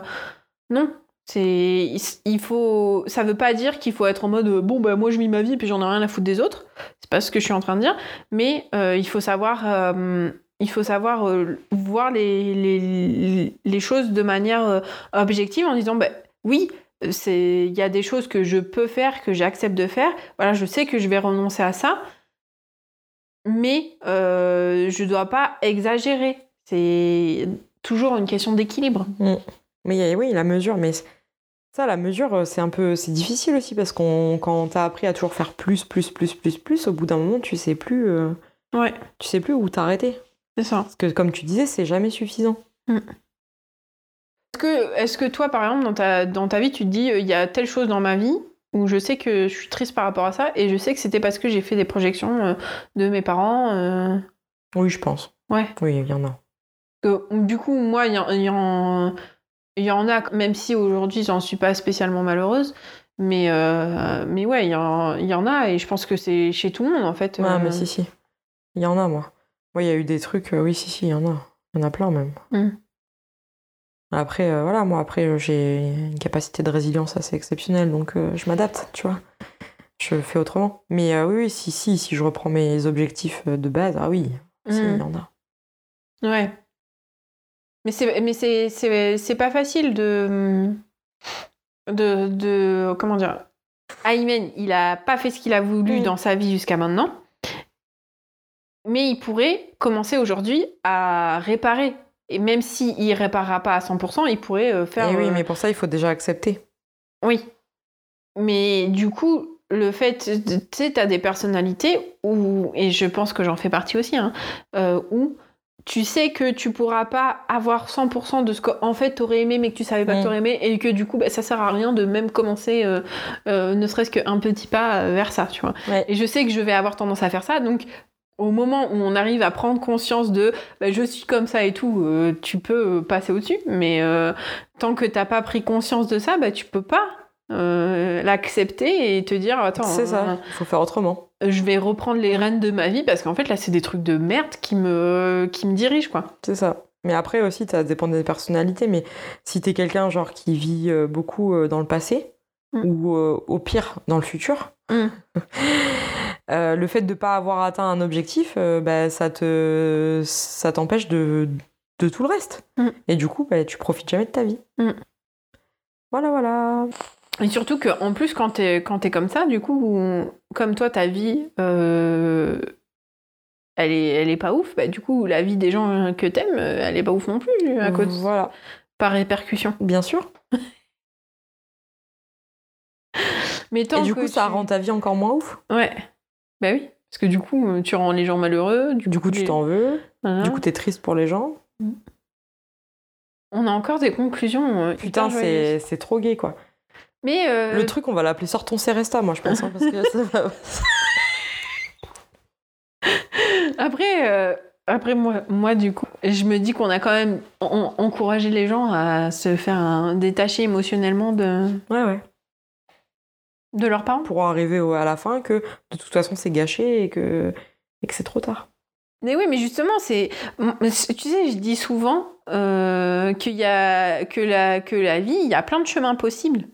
Non. C'est, il faut, ça veut pas dire qu'il faut être en mode euh, bon bah moi je vis ma vie puis j'en ai rien à foutre des autres. C'est pas ce que je suis en train de dire, mais euh, il faut savoir, euh, il faut savoir voir les, les, les choses de manière objective en disant bah oui c'est, il y a des choses que je peux faire que j'accepte de faire. Voilà je sais que je vais renoncer à ça, mais je dois pas exagérer. C'est toujours une question d'équilibre. Mais oui, la mesure, mais ça, la mesure, euh, c'est un peu, c'est difficile aussi parce qu'on, quand t'as appris à toujours faire plus, plus, plus, plus, plus, au bout d'un moment, tu sais plus, euh, Ouais, tu sais plus où t'arrêter. c'est ça. Parce que comme tu disais, c'est jamais suffisant. Est-ce que, est-ce que toi, par exemple, dans ta, dans ta vie, tu te dis, euh, il y a telle chose dans ma vie où je sais que je suis triste par rapport à ça, et je sais que c'était parce que j'ai fait des projections euh, de mes parents. Oui, je pense. Ouais. Oui, il y en a. du coup, moi, il y, en- y en- il y en a, même si aujourd'hui, j'en suis pas spécialement malheureuse. Mais, euh, mais ouais, il y, en, il y en a, et je pense que c'est chez tout le monde, en fait. Ouais, euh, mais si, si. Il y en a, moi. Moi, il y a eu des trucs, euh, oui, si, si, il y en a. Il y en a plein même. Mm. Après, euh, voilà, moi, après, euh, j'ai une capacité de résilience assez exceptionnelle, donc je m'adapte, tu vois. Je fais autrement. Mais oui, oui, si, si, si je reprends mes objectifs de base, ah oui, si, il Mm. y en a. Ouais. Mais c'est mais c'est c'est c'est pas facile de de de comment dire. Aymen, il a pas fait ce qu'il a voulu Mm. dans sa vie jusqu'à maintenant. Mais il pourrait commencer aujourd'hui à réparer. Et même s'il il réparera pas à 100%, il pourrait euh, faire. Et oui, euh, mais pour ça, il faut déjà accepter. oui. Mais du coup, le fait, tu sais, t'as des personnalités où, et je pense que j'en fais partie aussi, hein, euh, où tu sais que tu pourras pas avoir 100% de ce qu'en fait t'aurais aimé, mais que tu savais pas Mm. que t'aurais aimé, et que du coup, bah, ça sert à rien de même commencer, euh, euh, ne serait-ce qu'un petit pas euh, vers ça, tu vois. Ouais. Et je sais que je vais avoir tendance à faire ça, donc au moment où on arrive à prendre conscience de bah, je suis comme ça et tout, euh, tu peux passer au-dessus, mais euh, tant que t'as pas pris conscience de ça, bah, tu peux pas euh, l'accepter et te dire attends, C'est euh, ça, il faut faire autrement. je vais reprendre les rênes de ma vie parce qu'en fait là c'est des trucs de merde qui me, qui me dirigent quoi. C'est ça. Mais après aussi, ça dépend des personnalités. Mais si t'es quelqu'un genre qui vit euh, beaucoup euh, dans le passé Mm. ou euh, au pire dans le futur, Mm. euh, le fait de pas avoir atteint un objectif, euh, bah, ça te ça t'empêche de, de tout le reste. Mm. Et du coup, bah, tu profites jamais de ta vie. Mm. Voilà, voilà. Et surtout que en plus quand t'es quand t'es comme ça, du coup, comme toi ta vie, euh, elle est elle est pas ouf, bah, du coup la vie des gens que t'aimes, euh, elle est pas ouf non plus à cause Voilà, par répercussion. bien sûr. Mais tant Et du que coup, ça rend ta vie encore moins ouf? Ouais. Bah oui. Parce que du coup, euh, tu rends les gens malheureux. Du, Du coup, tu t'en veux. Voilà. Du coup, t'es triste pour les gens. On a encore des conclusions. euh, Putain, c'est c'est trop gay, quoi. Mais euh, Le truc, on va l'appeler Sors ton Céresta, moi, je pense. hein, parce que ça va- après, euh, après moi, moi, du coup, je me dis qu'on a quand même en- encouragé les gens à se faire un- détacher émotionnellement de, Ouais, ouais. de leurs parents. Pour arriver au- à la fin que de toute façon, c'est gâché et que, et que c'est trop tard. Mais oui, mais justement, c'est. Tu sais, je dis souvent euh, qu'il y a que la, que la vie, il y a plein de chemins possibles.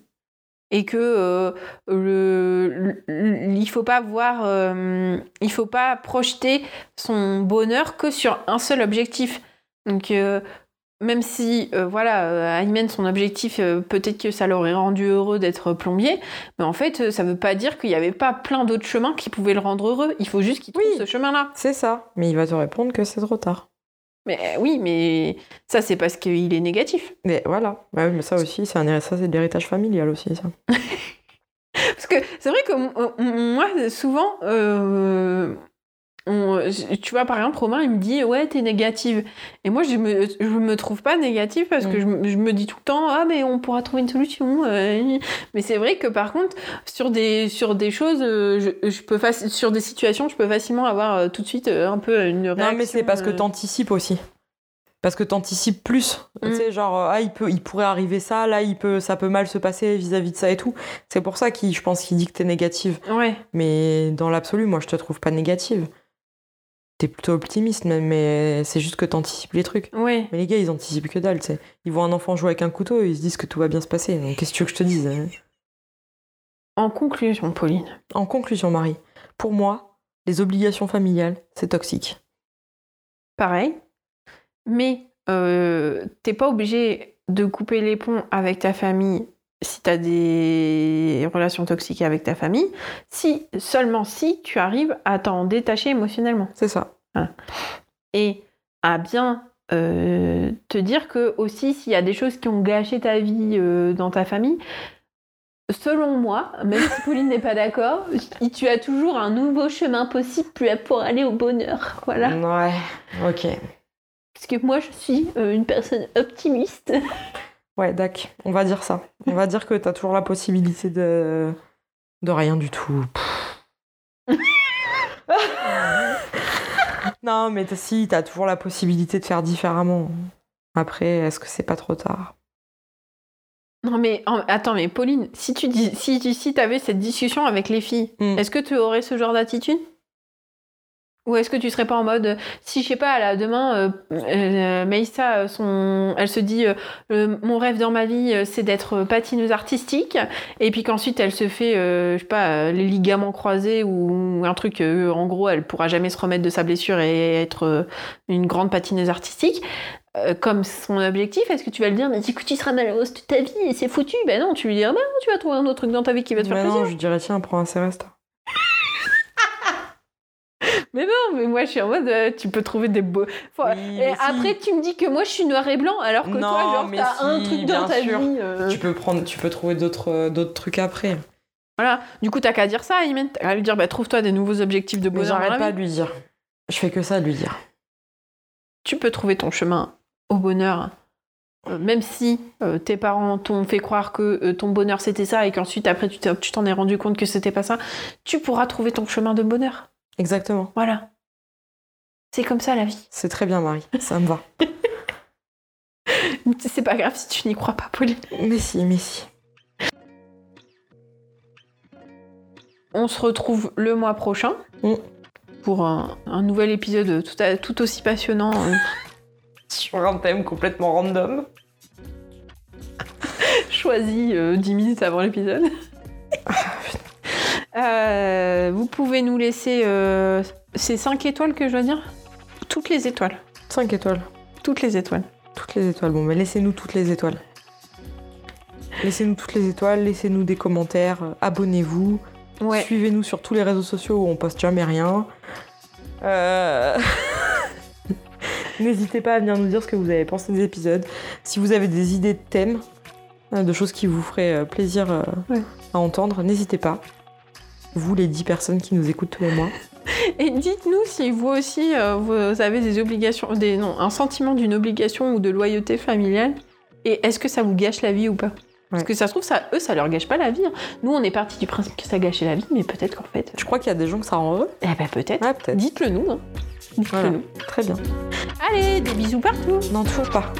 Et que euh, le, le- il faut pas voir, euh, il faut pas projeter son bonheur que sur un seul objectif. Donc, euh, même si, euh, voilà, Aymen, son objectif, peut-être que ça l'aurait rendu heureux d'être plombier, mais en fait, ça veut pas dire qu'il n'y avait pas plein d'autres chemins qui pouvaient le rendre heureux. Il faut juste qu'il trouve Oui. ce chemin-là. C'est ça. Mais il va te répondre que c'est trop tard. Mais euh, oui, mais ça, c'est parce qu'il est négatif. Mais voilà. Bah mais ça aussi, c'est un ça, c'est de l'héritage familial aussi, ça. Parce que c'est vrai que m- moi, souvent, euh, on- tu vois, par exemple, Romain, il me dit Ouais, t'es négative. Et moi, je me, je me trouve pas négative parce que Mm. je, me- je me dis tout le temps Ah, mais on pourra trouver une solution. euh. Mais c'est vrai que par contre, sur des, sur des choses, euh, je, je peux sur des situations, je peux facilement avoir euh, tout de suite euh, un peu une réaction. Non, mais c'est parce que euh, t'anticipes aussi. Parce que t'anticipes plus. Mm. Tu sais, genre, euh, ah, il, peut, il pourrait arriver ça, là, il peut, ça peut mal se passer vis-à-vis de ça et tout. C'est pour ça qu'il, je pense qu'il dit que t'es négative. Ouais. Mais dans l'absolu, moi, je te trouve pas négative. T'es plutôt optimiste, même, mais c'est juste que t'anticipes les trucs. Mais les gars, ils anticipent que dalle, tu sais. Ils voient un enfant jouer avec un couteau, ils se disent que tout va bien se passer. Donc, qu'est-ce que tu veux que je te dise hein? En conclusion, Pauline. En conclusion, Marie, pour moi, les obligations familiales, c'est toxique. pareil. Mais euh, t'es pas obligé de couper les ponts avec ta famille si t'as des relations toxiques avec ta famille, si seulement si tu arrives à t'en détacher émotionnellement C'est ça. et à bien euh, te dire que aussi s'il y a des choses qui ont gâché ta vie euh, dans ta famille, selon moi, même si Pauline n'est pas d'accord, tu as toujours un nouveau chemin possible pour aller au bonheur. Voilà. Ouais, ok. Parce que moi, je suis euh, une personne optimiste. Ouais, d'accord. On va dire ça. On va dire que t'as toujours la possibilité de. de rien du tout. non, mais si, t'as toujours la possibilité de faire différemment. Après, est-ce que c'est pas trop tard? Non, mais en- attends, mais Pauline, si tu dis, si, tu- si avais cette discussion avec les filles, Mm. est-ce que tu aurais ce genre d'attitude? Ou est-ce que tu serais pas en mode, si je sais pas, là, demain, euh, euh, Maïssa, euh, son, elle se dit, euh, mon rêve dans ma vie, c'est d'être patineuse artistique, et puis qu'ensuite elle se fait, euh, je sais pas, les ligaments croisés ou un truc, en gros, elle pourra jamais se remettre de sa blessure et être une grande patineuse artistique. comme son objectif, est-ce que tu vas le dire, mais écoute, tu seras malheureuse toute ta vie et c'est foutu Ben non, tu lui dis, ben non, tu vas trouver un autre truc dans ta vie qui va te faire Mais plaisir. non, je dirais, tiens, prends un Céleste. Mais non, mais moi je suis en mode, euh, tu peux trouver des beaux. Oui, et si. après, tu me dis que moi je suis noir et blanc, alors que Non, toi, genre, t'as un truc dans ta sûr. vie. euh. Tu peux prendre, tu peux trouver d'autres, euh, d'autres trucs après. Voilà, du coup, t'as qu'à dire ça, Imen. T'as qu'à lui dire, bah trouve-toi des nouveaux objectifs de bonheur. j'arrête pas de lui dire. Je fais que ça lui dire. Tu peux trouver ton chemin au bonheur. même si euh, tes parents t'ont fait croire que euh, ton bonheur c'était ça et qu'ensuite après tu t'en es rendu compte que c'était pas ça, tu pourras trouver ton chemin de bonheur. Exactement. Voilà. C'est comme ça la vie. C'est très bien, Marie. Ça me va. C'est pas grave si tu n'y crois pas, Pauline. mais si, mais si. On se retrouve le mois prochain Mm. pour un, un nouvel épisode tout, à- tout aussi passionnant. euh, Sur un thème complètement random. choisi euh, 10 minutes avant l'épisode. Euh, vous pouvez nous laisser. euh, c'est 5 étoiles que je dois dire Toutes les étoiles. 5 étoiles. Toutes les étoiles. Toutes les étoiles. Bon, mais laissez-nous toutes les étoiles. Laissez-nous toutes les étoiles, laissez-nous des commentaires, euh, abonnez-vous, Ouais. suivez-nous sur tous les réseaux sociaux où on poste jamais rien. Euh, N'hésitez pas à venir nous dire ce que vous avez pensé des épisodes. Si vous avez des idées de thèmes, de choses qui vous feraient plaisir Ouais. à entendre, n'hésitez pas. Vous, les 10 personnes qui nous écoutent tous les mois. Et dites-nous si vous aussi euh, vous avez des obligations, des, non, un sentiment d'une obligation ou de loyauté familiale. Et est-ce que ça vous gâche la vie ou pas? Parce que ça se trouve, ça, eux, ça leur gâche pas la vie. hein. Nous, on est parti du principe que ça gâchait la vie, mais peut-être qu'en fait. Je crois qu'il y a des gens que ça rend heureux? Eh ben peut-être. Ouais. Dites-le nous. hein. Dites-le Voilà. nous. Très bien. Allez, des bisous partout. Non, toujours pas.